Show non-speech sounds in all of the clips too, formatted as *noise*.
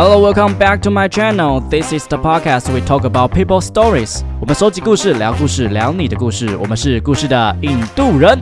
Hello, welcome back to my channel. This is the podcast we talk about people stories. 我们收集故事，聊故事，聊你的故事。我们是故事的印度人。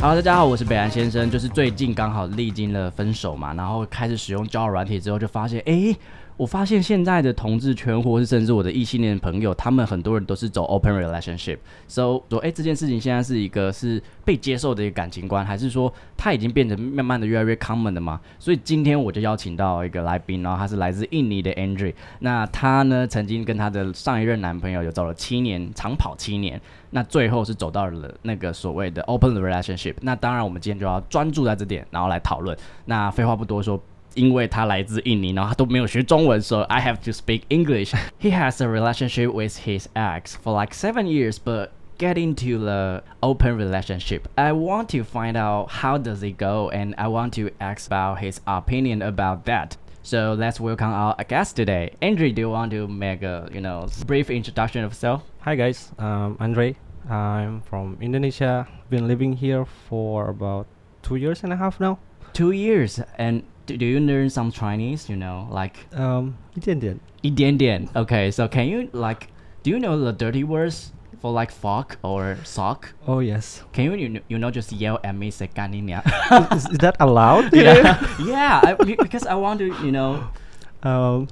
Hello，大家好，我是北安先生。就是最近刚好历经了分手嘛，然后开始使用交友软体之后，就发现，诶，我发现现在的同志圈，或是甚至我的异性恋朋友，他们很多人都是走 open relationship。So 说，哎，这件事情现在是一个是被接受的一个感情观，还是说它已经变成慢慢的越来越 common 的嘛？所以今天我就邀请到一个来宾，然后他是来自印尼的 Andrew。那他呢，曾经跟他的上一任男朋友有走了七年长跑七年，那最后是走到了那个所谓的 open relationship。那当然，我们今天就要专注在这点，然后来讨论。那废话不多说。因为他来自印尼，然后他都没有学中文，so I have to speak English. He has a relationship with his ex for like seven years, but get into the open relationship. I want to find out how does it go, and I want to ask about his opinion about that. So let's welcome our guest today. Andre, do you want to make a you know brief introduction of yourself? Hi guys, um, Andre. I'm from Indonesia. Been living here for about two years and a half now. Two years, and do, do you learn some Chinese? You know, like um, 一点点. Okay, so can you like, do you know the dirty words for like fuck or sock? Oh yes. Can you you, you know just yell at me say ganinya? *laughs* is, is that allowed? *laughs* Yeah, *laughs* yeah. I, because I want to you know. Um.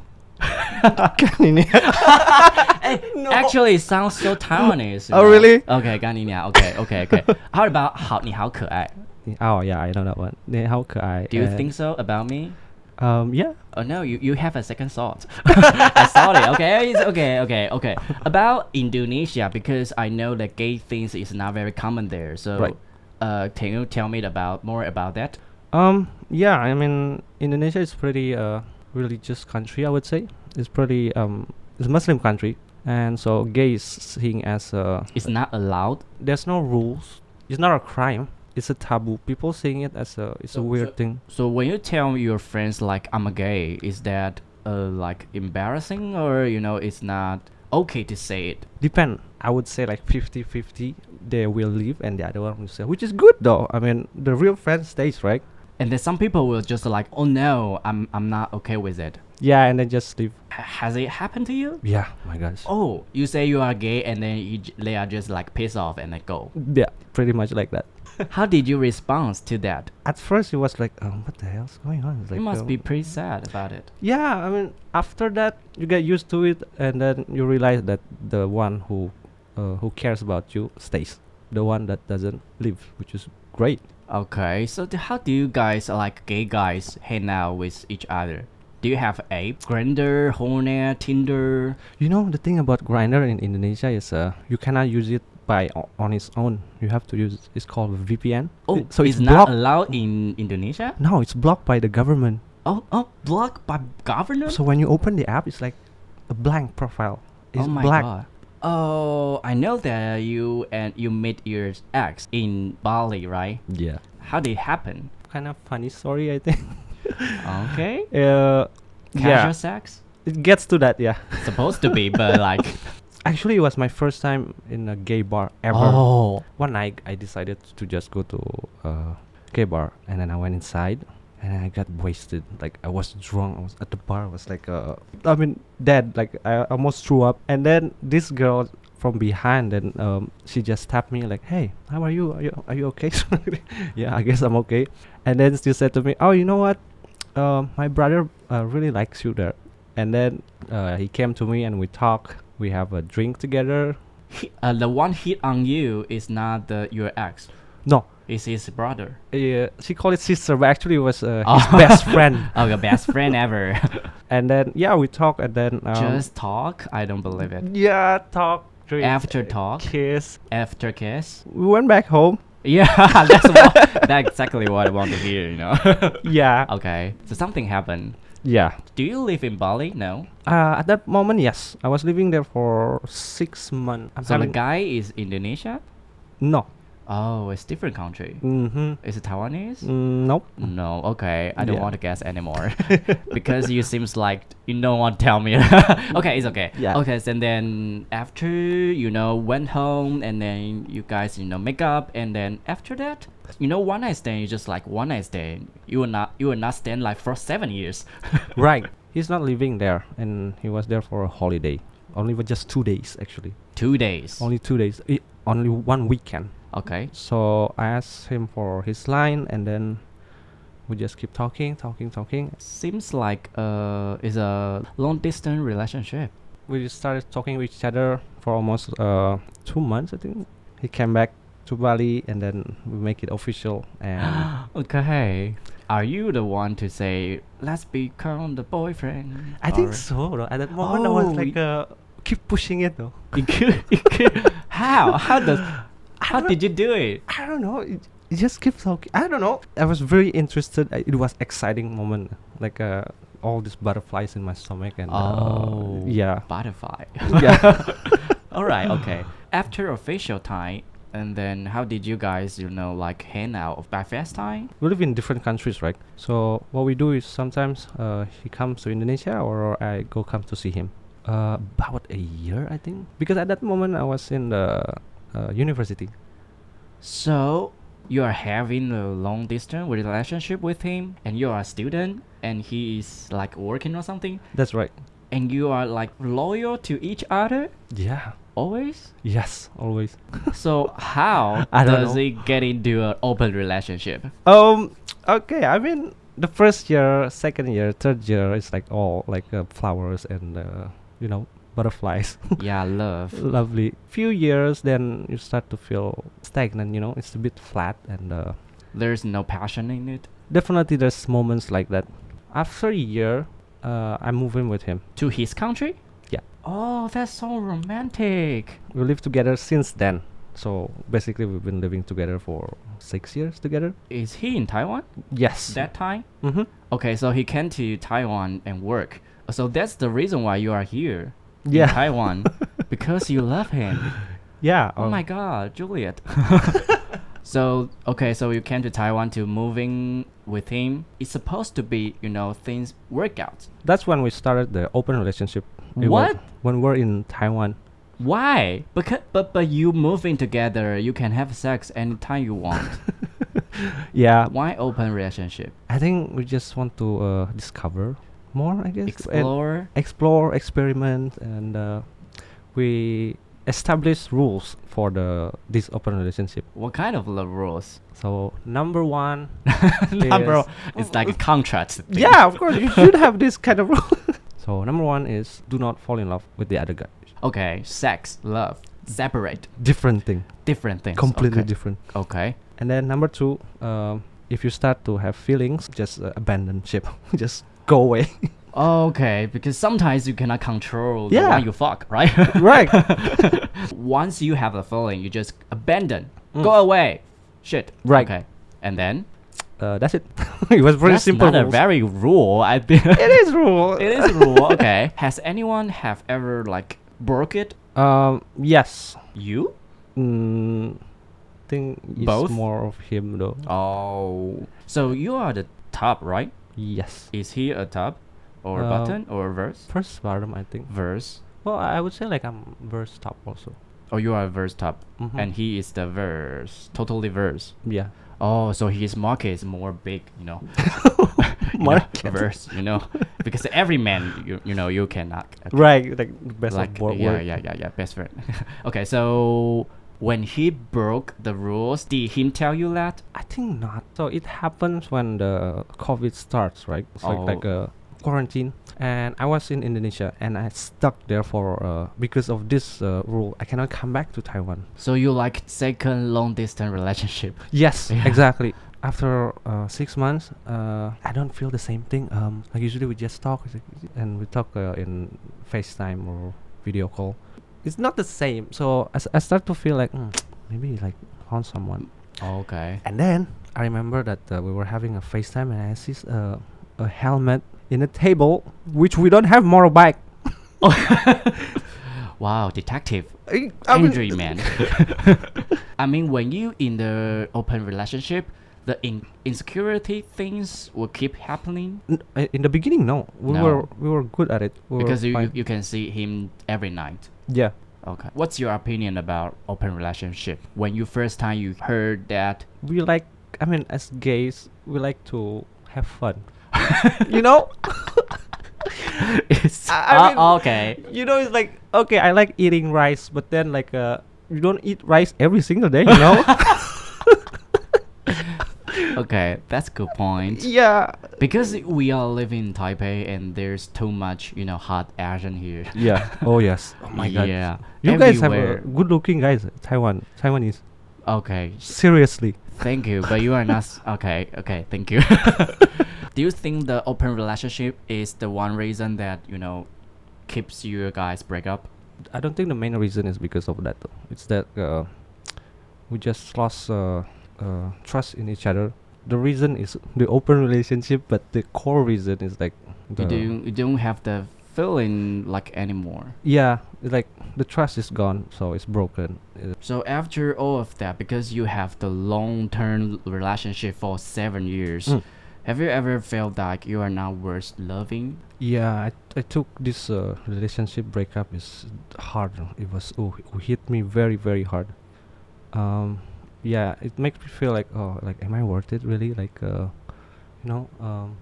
hey, no. Actually, it sounds so Taiwanese. Oh, know? really? Okay, 干你娘. Okay, okay, okay. How about 好你好可爱? Oh yeah, I know that one. How could I? Do you think so about me? Um, yeah. Oh no, you, you have a second thought. *laughs* I saw it. Okay, it's okay, okay, okay. About Indonesia, because I know that gay things is not very common there. So, right. uh, can you tell me about more about that? Um, yeah. I mean, Indonesia is pretty uh religious country. I would say it's pretty um it's a Muslim country, and so gay is seen as uh. It's not allowed. There's no rules. It's not a crime it's a taboo. People saying it as a it's so, a weird so, thing. So when you tell your friends like I'm a gay, is that uh, like embarrassing or you know it's not okay to say it? Depend. I would say like 50-50 they will leave and the other one will say, which is good though. I mean, the real friend stays, right? And then some people will just like, oh no, I'm I'm not okay with it. Yeah, and then just leave. H- has it happened to you? Yeah, my gosh. Oh, you say you are gay and then you, they are just like piss off and they go. Yeah, pretty much like that. How did you respond to that? At first, it was like, um, what the hell's going on? Like, you must um, be pretty sad about it. Yeah, I mean, after that, you get used to it, and then you realize that the one who uh, who cares about you stays. The one that doesn't leave, which is great. Okay, so how do you guys, like gay guys, hang out with each other? Do you have a Grindr, Hornet, Tinder? You know the thing about Grindr in Indonesia is uh, you cannot use it by on its own. You have to use it's called VPN. Oh, so it's, it's not allowed in Indonesia? No, it's blocked by the government. Oh, oh, blocked by government. So when you open the app, it's like a blank profile. It's oh my black. god. Oh, I know that you and you met your ex in Bali, right? Yeah. How did it happen? Kind of funny story, I think. *laughs* okay. Uh, Casual yeah. sex. It gets to that, yeah. Supposed to be, but like *laughs* Actually, it was my first time in a gay bar ever. Oh. One night, I decided to just go to a gay bar, and then I went inside, and I got wasted. Like I was drunk. I was at the bar. I was like, uh, I mean, dead. Like I almost threw up. And then this girl from behind, and um, she just tapped me like, "Hey, how are you? Are you are you okay?" *laughs* yeah, I guess I'm okay. And then she said to me, "Oh, you know what? Uh, my brother uh, really likes you there." And then uh, he came to me and we talked we have a drink together. He, uh, the one hit on you is not the, your ex. No, it's his brother. Yeah, she called it sister, but actually it was uh, oh. *laughs* his best friend. *laughs* oh, your best friend ever. *laughs* and then yeah, we talk, and then um, just talk. I don't believe it. Yeah, talk. Drink, After talk, kiss. After kiss, we went back home. Yeah, that's what, that's exactly what I want to hear. You know. yeah. Okay, so something happened. Yeah. Do you live in Bali? No. Uh, at that moment, yes. I was living there for six months. I'm so the guy is Indonesia? No. Oh, it's different country. Mm-hmm. Is it Taiwanese? Mm, nope. No. Okay, I don't yeah. want to guess anymore *laughs* *laughs* because you seems like you don't want to tell me. *laughs* okay, it's okay. Yeah. Okay, so then after you know went home and then you guys you know make up and then after that you know one night stand is just like one night stand. You will not you will not stand like for seven years. right he's not living there, and he was there for a holiday. Only for just two days, actually. Two days. Only two days. I- only one weekend. Okay. So I asked him for his line, and then we just keep talking, talking, talking. Seems like uh is a long distance relationship. We just started talking with each other for almost uh, two months, I think. He came back to Bali, and then we make it official. And *gasps* okay. Are you the one to say let's become the boyfriend? I think so. Though. At that moment, I was Oh, like, uh, keep pushing it though. *laughs* You you *laughs* how? How does? How did you do it? I don't know. It, it just keeps talking. I don't know. I was very interested. It was exciting moment. Like uh, all these butterflies in my stomach and Oh. uh, yeah, Butterfly. *laughs* yeah. *laughs* All right. Okay. After official time, and then how did you guys, you know, like hang out of by FaceTime? we live in different countries, right? So what we do is sometimes uh, he comes to Indonesia or I go come to see him. Uh, about a year, I think, because at that moment I was in the uh, university. So you are having a long distance relationship with him, and you are a student, and he is like working or something, That's right. and you are like loyal to each other Yeah. always. Yes, always. *laughs* So how *laughs* does know. it get into an open relationship? Um. Okay. I mean, the first year, second year, third year is like all like uh, flowers and uh, you know butterflies. *laughs* yeah, love. Lovely. Few years, then you start to feel stagnant. You know, it's a bit flat, and uh, There's no passion in it. definitely there's moments like that. After a year, uh, I move in with him. To his country? Yeah. Oh, that's so romantic. We live together since then. So basically, we've been living together for six years together. Is he in Taiwan Yes. that time? Mm-hmm. Okay, so he came to Taiwan and work. So that's the reason why you are here in Yeah. Taiwan *laughs* because you love him. Yeah. Oh um, my God, Juliet. *laughs* so okay, so you came to Taiwan to moving with him. It's supposed to be, you know, things work out. That's when we started the open relationship. Were- What? when we're in Taiwan. Why? Because but but you moving together, you can have sex anytime you want. *laughs* Yeah. Why open relationship? I think we just want to uh, discover more, I guess. Explore. explore, experiment, and uh, we establish rules for the this open relationship. What kind of love rules? So number one, *laughs* Number, it's like a contract. thing. yeah, of course you should have this kind of rule. *laughs* so number one is do not fall in love with the other guy. Okay, sex, love, separate, Different thing, different things. completely okay. different. Okay. And then number two, um, if you start to have feelings, just uh, abandon ship, *laughs* just go away. *laughs* Okay, because sometimes you cannot control the Yeah. one you fuck, right? *laughs* right. *laughs* Once you have a feeling, you just abandon, Mm. go away. Shit. Right. Okay. And then Uh, that's it. it was very that's simple. not a very rule. I think it is rule. it is rule. Okay. Has anyone have ever like broke it? Um. Yes. You? Mm, think it's Both? more of him though. Oh. So you are the top, right? Yes. Is he a top, or button, or verse? First bottom, I think. Verse. Well, I would say like I'm verse top also. Oh, you are verse top, Mhm. and he is the verse, totally verse. Yeah. Oh, so his market is more big, you know. *laughs* *laughs* you know, verse, you know, because every man, you, you know, you cannot. okay, Right. Like best Like of both yeah, yeah, yeah, yeah, best friend. *laughs* okay, so when he broke the rules, did he tell you that? I think not. So it happens when the COVID starts, right? It's like like Oh. a quarantine, and I was in Indonesia, and I stuck there for uh, because of this uh, rule. I cannot come back to Taiwan. So you like second long distance relationship? Yes, *laughs* Yeah. exactly. After uh, six months, uh, I don't feel the same thing. Um, like usually we just talk, and we talk uh, in FaceTime or video call. It's not the same. So I, s- I start to feel like mm, maybe like found someone. Okay. And then I remember that uh, we were having a FaceTime, and I see uh, a helmet in a table, which we don't have motorbike. *laughs* Wow, detective. I, Angry man. *laughs* *laughs* I mean, when you in the open relationship, the in- insecurity things will keep happening in the beginning, no, we No. were we were good at it. We because you, you fine. you can see him every night. yeah. Okay. What's your opinion about open relationship? When you first time you heard that, we like i mean as gays we like to have fun *laughs* you know *laughs* It's, I- I uh, mean- okay. you know, it's like okay, I like eating rice, but then like uh, you don't eat rice every single day, you know? *laughs* Okay, that's a good point. yeah. Because we are living in Taipei and there's too much, you know, hot Asian here. *laughs* Yeah. Oh yes. Oh my god. Yeah. You guys have a good-looking guys. Taiwan, Taiwanese. Okay, Seriously. thank you, but you are not. s- *laughs* Okay, okay, thank you. *laughs* Do you think the open relationship is the one reason that you know keeps you guys break up? I don't think the main reason is because of that. Though. It's that uh, we just lost uh, uh, trust in each other. The reason is the open relationship, but the core reason is like You don't you don't have the feeling like anymore. yeah, like the trust is gone, so it's broken. Uh, So after all of that, because you have the long-term relationship for seven years, Mm. have you ever felt like you are not worth loving? Yeah, I, I took this uh, relationship breakup is hard. It was oh, it hit me very very hard. Um, yeah, it makes me feel like oh, like am I worth it really? Like uh, you know, um,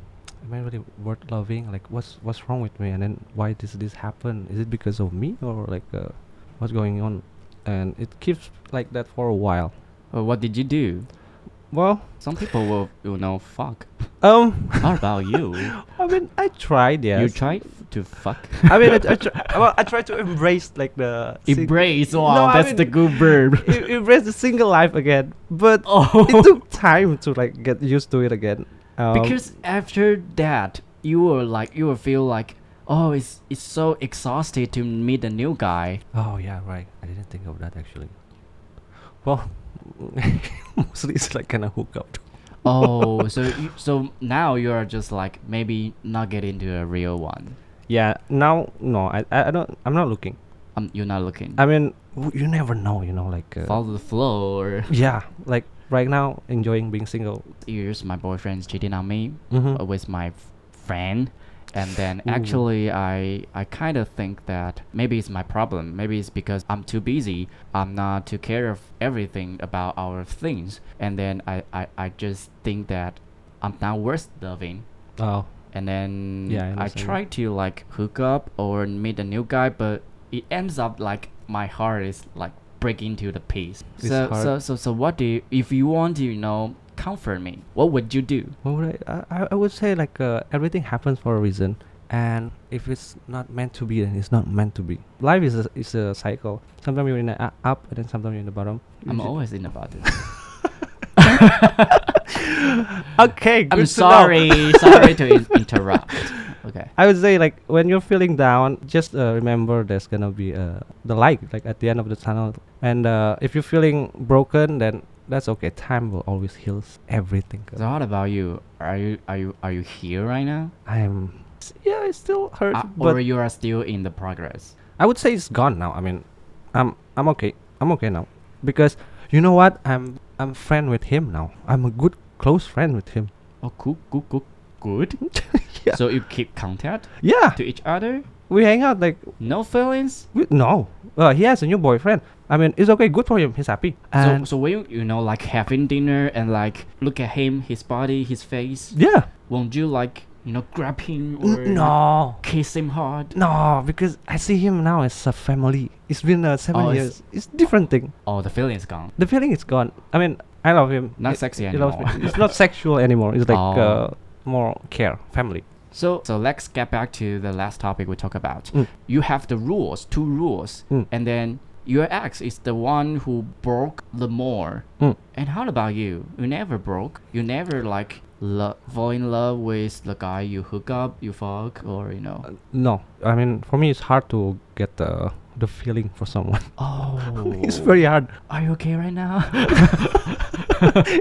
am I really worth loving? Like what's what's wrong with me? And then why does this happen? Is it because of me or like uh, what's going on? And it keeps like that for a while. Or what did you do? Well, Some people will, you know, fuck. um, How about you? *laughs* I mean, I tried. Yes, You tried to fuck? I mean, I, I, try, well, I try to embrace like the sing- Embrace. Wow, No, I that's mean- the good verb. e- embrace the single life again. But *laughs* oh. it took time to like get used to it again. Um, because after that, you will like you will feel like oh, it's it's so exhausted to meet a new guy. oh yeah, right. I didn't think of that actually. Well, *laughs* *laughs* mostly it's like kind of hook up. *laughs* Oh, so you, so now you are just like maybe not get into a real one. Yeah. Now, no, I, I I don't. I'm not looking. Um, you're not looking. I mean, you never know. You know, like. Uh, Follow the flow. Or *laughs* yeah, like right now, enjoying being single. years, my boyfriend's cheating on me Mm-hmm. uh, with my f- friend, and then Ooh. actually I I kind of think that maybe it's my problem. Maybe it's because I'm too busy. I'm not to care of everything about our things, and then I I, I just think that I'm not worth loving. Oh. And then Yeah, I I, try to like hook up or meet a new guy, but it ends up like my heart is like breaking to the piece. It's So hard. so so so what do you, if you want to you know comfort me? What would you do? What would I, I? I- would say like uh, everything happens for a reason, and if it's not meant to be, then it's not meant to be. Life is a is a cycle. Sometimes you're in the up, and then sometimes you're in the bottom. I'm always in the bottom. *laughs* *laughs* okay. I'm good to know. sorry, sorry to in- *laughs* interrupt. Okay. I would say like when you're feeling down, just uh, remember there's gonna be uh, the light like at the end of the tunnel. And uh, if you're feeling broken, then that's okay. Time will always heal everything. So what about you? Are you are you are you here right now? I'm yeah, it still hurts, Uh, but or you are still in the progress? I would say it's gone now. I mean, I'm I'm okay. I'm okay now because you know what? I'm I'm friend with him now. I'm a good close friend with him. Oh, cool, cool, cool, good. *laughs* Yeah. So you keep contact Yeah, to each other? We hang out like No feelings? we, no. Uh, he has a new boyfriend. I mean, it's okay. Good for him. He's happy. So, And so when you, you know like having dinner and like look at him, his body, his face, yeah. won't you like you know grab him or N- no. kiss him hard? No, because I see him now as a family. It's been uh, seven Oh, it's- years. It's different thing. Oh, the feeling is gone. The feeling is gone. I mean, I love him. Not He- sexy he loves anymore. me. It's not sexual anymore. It's like *laughs* Oh. uh, more care, family. So so let's get back to the last topic we talked about. Mm. You have the rules, two rules, Mm. and then your ex is the one who broke the more. Mm. And how about you? You never broke. You never like lo- fall in love with the guy you hook up, you fuck, or you know. Uh, no, I mean, for me, it's hard to get the the feeling for someone. *laughs* oh, it's very hard. Are you okay right now? *laughs*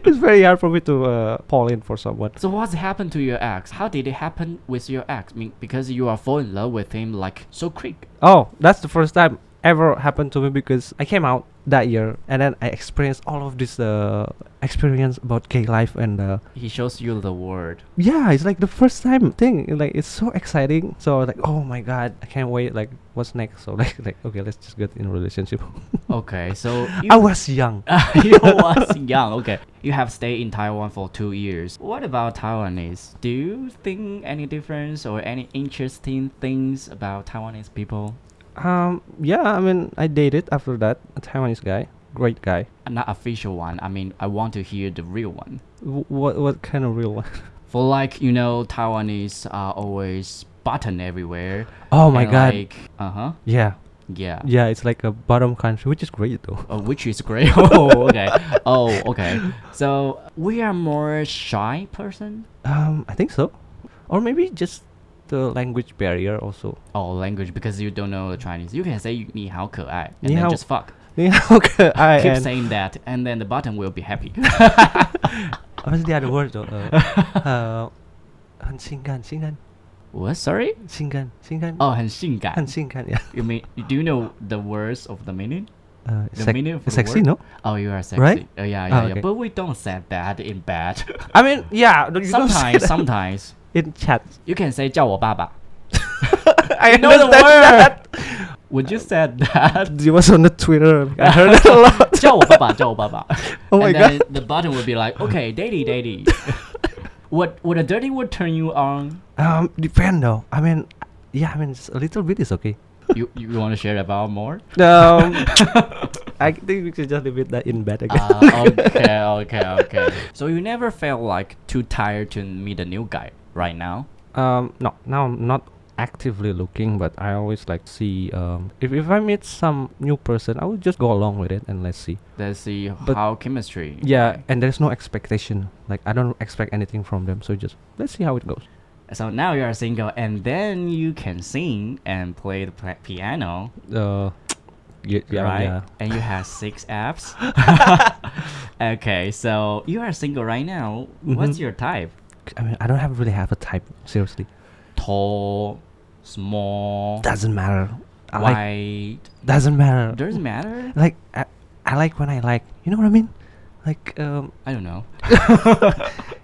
it's very hard for me to uh, fall in for someone. so what's happened to your ex? How did it happen with your ex? I mean, because you are fall in love with him like so quick. Oh, that's the first time ever happened to me because I came out that year, and then I experienced all of this uh, experience about gay life, and uh, He shows you the word. yeah, it's like the first time thing. Like it's so exciting. So I was like, oh my god, I can't wait. Like what's next? So *laughs* like like okay, let's just get in a relationship. *laughs* Okay, so I was young. *laughs* you was young. Okay, you have stayed in Taiwan for two years. What about Taiwanese? Do you think any difference or any interesting things about Taiwanese people? Um, yeah, I mean, I dated after that a Taiwanese guy, great guy. Not official one. I mean, I want to hear the real one. W- what what kind of real one? *laughs* For like you know, Taiwanese are always button everywhere. Oh my god, Like, uh huh. yeah, Yeah. yeah, it's like a bottom country, which is great though. Oh, which is great. *laughs* oh, okay. Oh, okay. So we are more shy person. Um, I think so, or maybe just the language barrier also. Oh, language because you don't know the Chinese. You can say 你好可爱 and 你 then 好 just fuck. Yeah, okay, I Keep and saying that and then the button will be happy. *laughs* what's the other word though? Uh, uh, *laughs* 很性感，性感， what? Sorry? 性感，性感， Oh, 很性感.很性感，yeah. You mean do you know the words of the meaning? Uh, The sec- meaning of the sexy, word? no? Oh, you are sexy. Right? Oh, yeah, Ah, yeah, yeah. okay. But we don't say that in bed. I mean, yeah, you don't say sometimes, that sometimes in chat. you can say 叫我爸爸. I know *laughs* the understand word. that. Would you say that? It was on the Twitter. I heard it a lot. *laughs* 叫我爸爸，叫我爸爸. Oh *laughs* my and god. then the button would be like, okay, daddy, daddy. what would a dirty word turn you on? Um, depend though. I mean, yeah, I mean, just a little bit is okay. You you want to share about more? Um, I think we should just leave it that in bed again. Ah, okay, okay, okay. So you never felt like too tired to meet a new guy right now? um, no, now I'm not actively looking, but I always like see um, if if I meet some new person, I will just go along with it and let's see. Let's see But- how chemistry. Yeah, and there's no expectation. Like I don't expect anything from them, so just let's see how it goes. So now you are single, and then you can sing and play the pla- piano, Uh, *tsk* yeah, yeah, right? yeah. And you have *laughs* six apps. *laughs* okay, so you are single right now. What's Mhm. your type? I mean, I don't have really have a type. Seriously, Tall, small, doesn't matter. I like white. doesn't matter. Doesn't matter. like I, I like when I like. You know what I mean? Like um, I don't know. *laughs*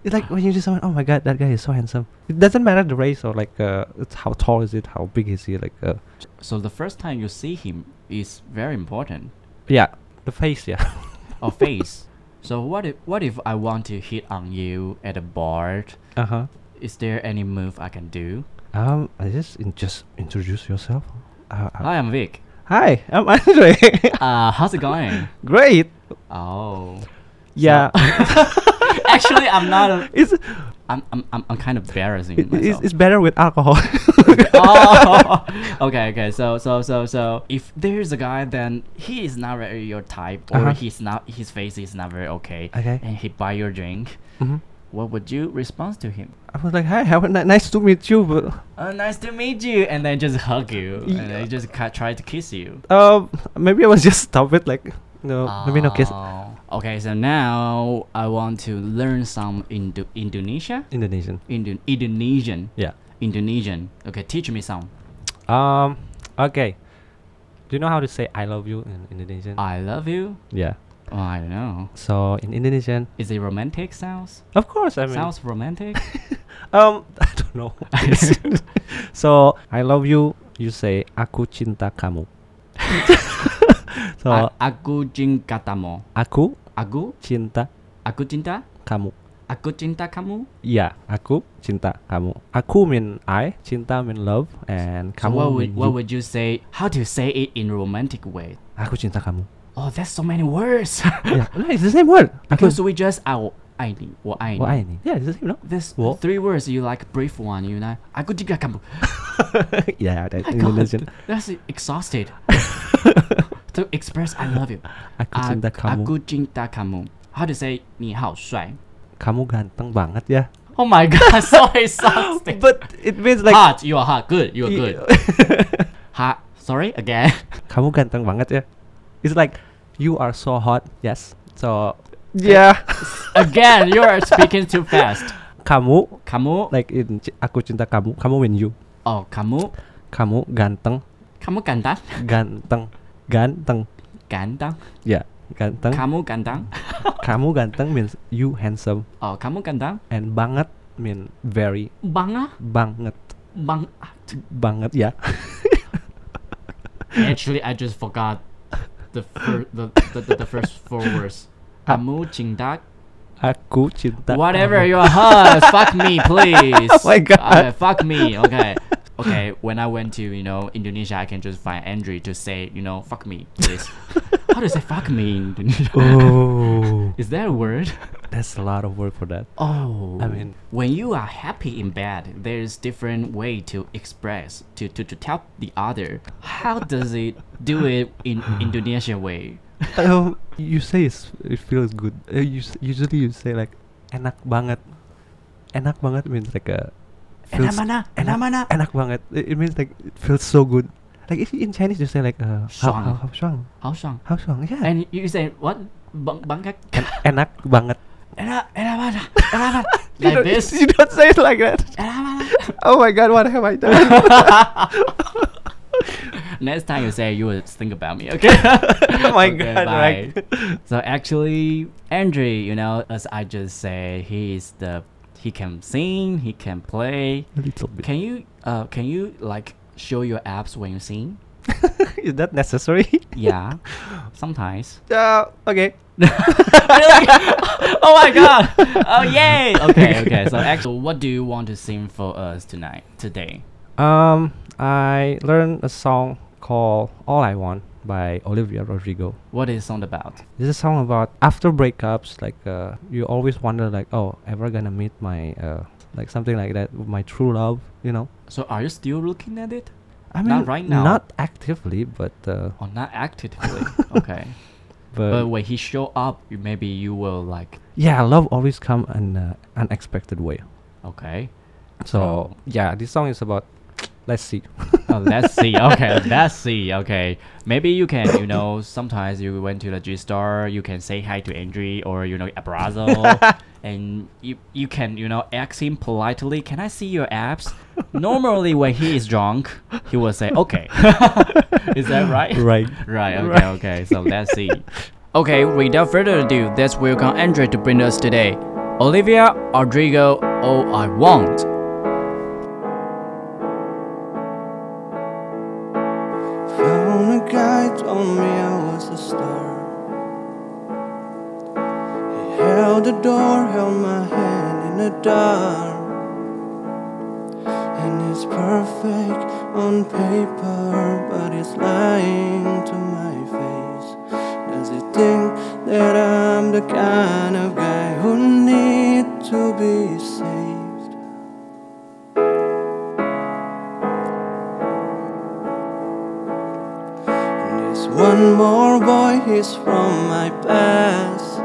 it's like when you just someone. Oh my god, that guy is so handsome. It doesn't matter the race or like uh, it's how tall is it, how big is he? Like uh, So the first time you see him is very important. yeah, the face. Yeah. Or face. *laughs* so what if what if I want to hit on you at a bar? uh huh. Is there any move I can do? Um, I just in, just introduce yourself. Uh, uh, Hi, I'm Vic. hi, I'm Andre. *laughs* Uh, how's it going? *laughs* Great. Oh. Yeah. *laughs* Actually, I'm not. A, it's, I'm, I'm, I'm, kind of embarrassing it, it's myself. it's better with alcohol. *laughs* oh, *laughs* okay, okay. So, so, so, so, if there's a guy, then he is not very your type, or Uh-huh. he's not, his face is not very okay, Okay. and he buy your drink. hmm What would you respond to him? I was like, hi, ni- nice to meet you, but Uh, nice to meet you, and then just hug you, and Yeah. then just ca- try to kiss you. um, maybe I was just stop it. Like, no, maybe no kiss. Okay, so now I want to learn some Indo- Indonesia, Indonesian. Indo- Indonesian, Yeah. Indonesian. Okay, teach me some. Um. Okay. Do you know how to say "I love you" in Indonesian? I love you. yeah. Oh, I don't know. So in Indonesian, Is it romantic sounds? of course, I mean, Sounds romantic. *laughs* um, *laughs* I don't know. *laughs* so I love you. You say "Aku cinta kamu." so A- aku cinta kamu. aku Aku, cinta aku cinta, kamu. aku cinta kamu. Yeah, aku cinta kamu. Aku mean I, cinta mean love, and So kamu what mean would you. what would you say? How to say it in romantic way? Aku cinta kamu. Oh, that's so many words. *laughs* yeah, *laughs* no, it's the same word. Aku, because we just 爱我爱你，我爱你。我爱你. Yeah, it's the same, no? This Wo. three words you like brief one, you know. Aku cinta kamu. *laughs* yeah, that's My Indonesian. God, that's exhausted. to express I love you. *laughs* Aku A- cinta kamu. Aku cinta kamu. How to say 你好帅? Kamu ganteng banget ya. Oh my god, so *laughs* exhausting. But *laughs* it means like hot, you are hot. Good, you are y- good. hot. Sorry again. kamu ganteng banget ya. It's like you are so hot. Yes. So yeah. again, you are speaking too fast. kamu Kamu. like in ci- aku cinta kamu. Kamu mean you. Oh, kamu. Kamu ganteng, Kamu ganteng. ganteng, ganteng. gantang. Yeah, ganteng. Kamu gantang. *laughs* Kamu ganteng means you handsome, Oh, kamu gantang. and banget mean very Banga. banget Bang. banget. Yeah. *laughs* Actually, I just forgot the fir- the, the, the, the first four words. *laughs* Ah. Kamu cinta. Aku cinta. Whatever your host. fuck me, please. Oh my God. Okay, fuck me. Okay. Okay. *laughs* When I went to you know Indonesia, I can just find Andre to say you know fuck me, *laughs* please. How do you say fuck me in Indonesia? Oh, *laughs* Is that a word? that's a lot of work for that. Oh, I mean- when you are happy in bed, there's different way to express to, to, to tell the other. How does it do it in Indonesian way? um, you say it's, it feels good. Uh, you s- usually you say like enak banget. Enak banget means like a Enak mana? Enak mana? enak banget. It, means like it feels so good. Like if in Chinese you say like uh, how Shuang. how how shuang How strong? how shuang yeah. And you say what? Bang bangkak? En- enak banget. Enak enak mana? *laughs* Enak? You Like don't- this? You don't say it like that. Enak mana? *laughs* Oh my god, what have I done? *laughs* Next time you say, you will think about me, okay? oh my Okay, god, bye. right? So actually, Andre, you know, as I just say, he is the he can sing, he can play. A little bit. Can you uh can you like show your abs when you sing? *laughs* Is that necessary? *laughs* Yeah, sometimes. *laughs* Uh, okay. Oh my god! Oh yay! Okay, okay. So actually, what do you want to sing for us tonight, today? Um, I learned a song called "All I Want" by Olivia Rodrigo. What is song about? This is a song about after breakups. Like, uh, you always wonder, like, oh, ever gonna meet my, uh, like something like that, my true love. You know? So are you still looking at it? I mean, Not right now. Not actively, but uh, Or not actively? okay. *laughs* but, But when he show up, maybe you will like, yeah, love always come in an unexpected way. okay. So So- yeah, this song is about. Let's see. *laughs* Oh, let's see. Okay, let's see. Okay, maybe you can, you know, sometimes you went to the G Star, you can say hi to Andre or you know Abrazo, *laughs* and you you can you know ask him politely. Can I see your abs? Normally, when he is drunk, he will say, "Okay." *laughs* is that right? right. *laughs* Right. Okay. Okay. So let's see. Okay. Without further ado, let's welcome Andre to bring us today. Olivia Rodrigo, All I Want. I was a star. He held the door, held my hand in the dark. And it's perfect on paper, but it's lying to my face. Does he think that I'm the kind of guy who needs to be from my past.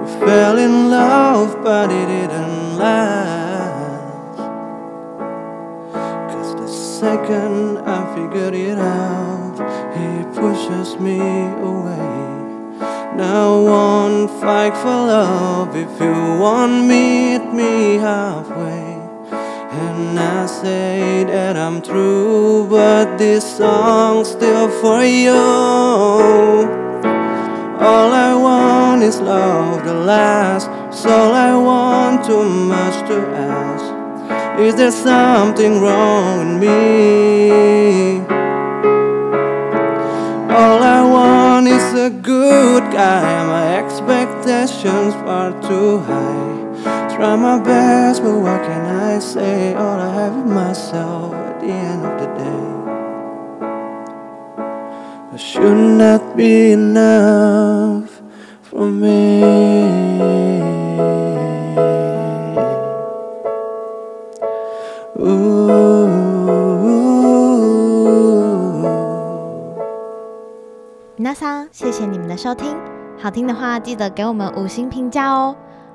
We fell in love, but it didn't last. Cause the second I figured it out, he pushes me away. Now won't fight for love if you want meet me halfway. And I say that I'm true, but this song's still for you. All I want is love to last. All I want, too much to ask. Is there something wrong with me? All I want is a good guy. My expectations far too high. Try my best, but what can I say? All I have is myself at the end of the day. But should not be enough for me. Ooh. 皆さん，谢谢你们的收听。好听的话，记得给我们五星评价哦。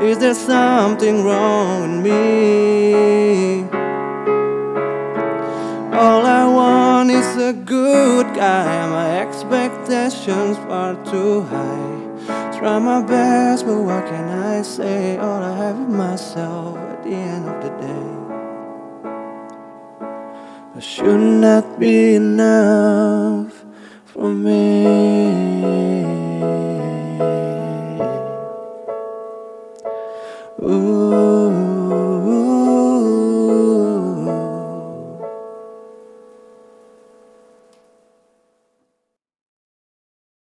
Is there something wrong with me? All I want is a good guy. My expectations far too high. Try my best, but what can I say? All I have is myself at the end of the day. But should not be enough for me.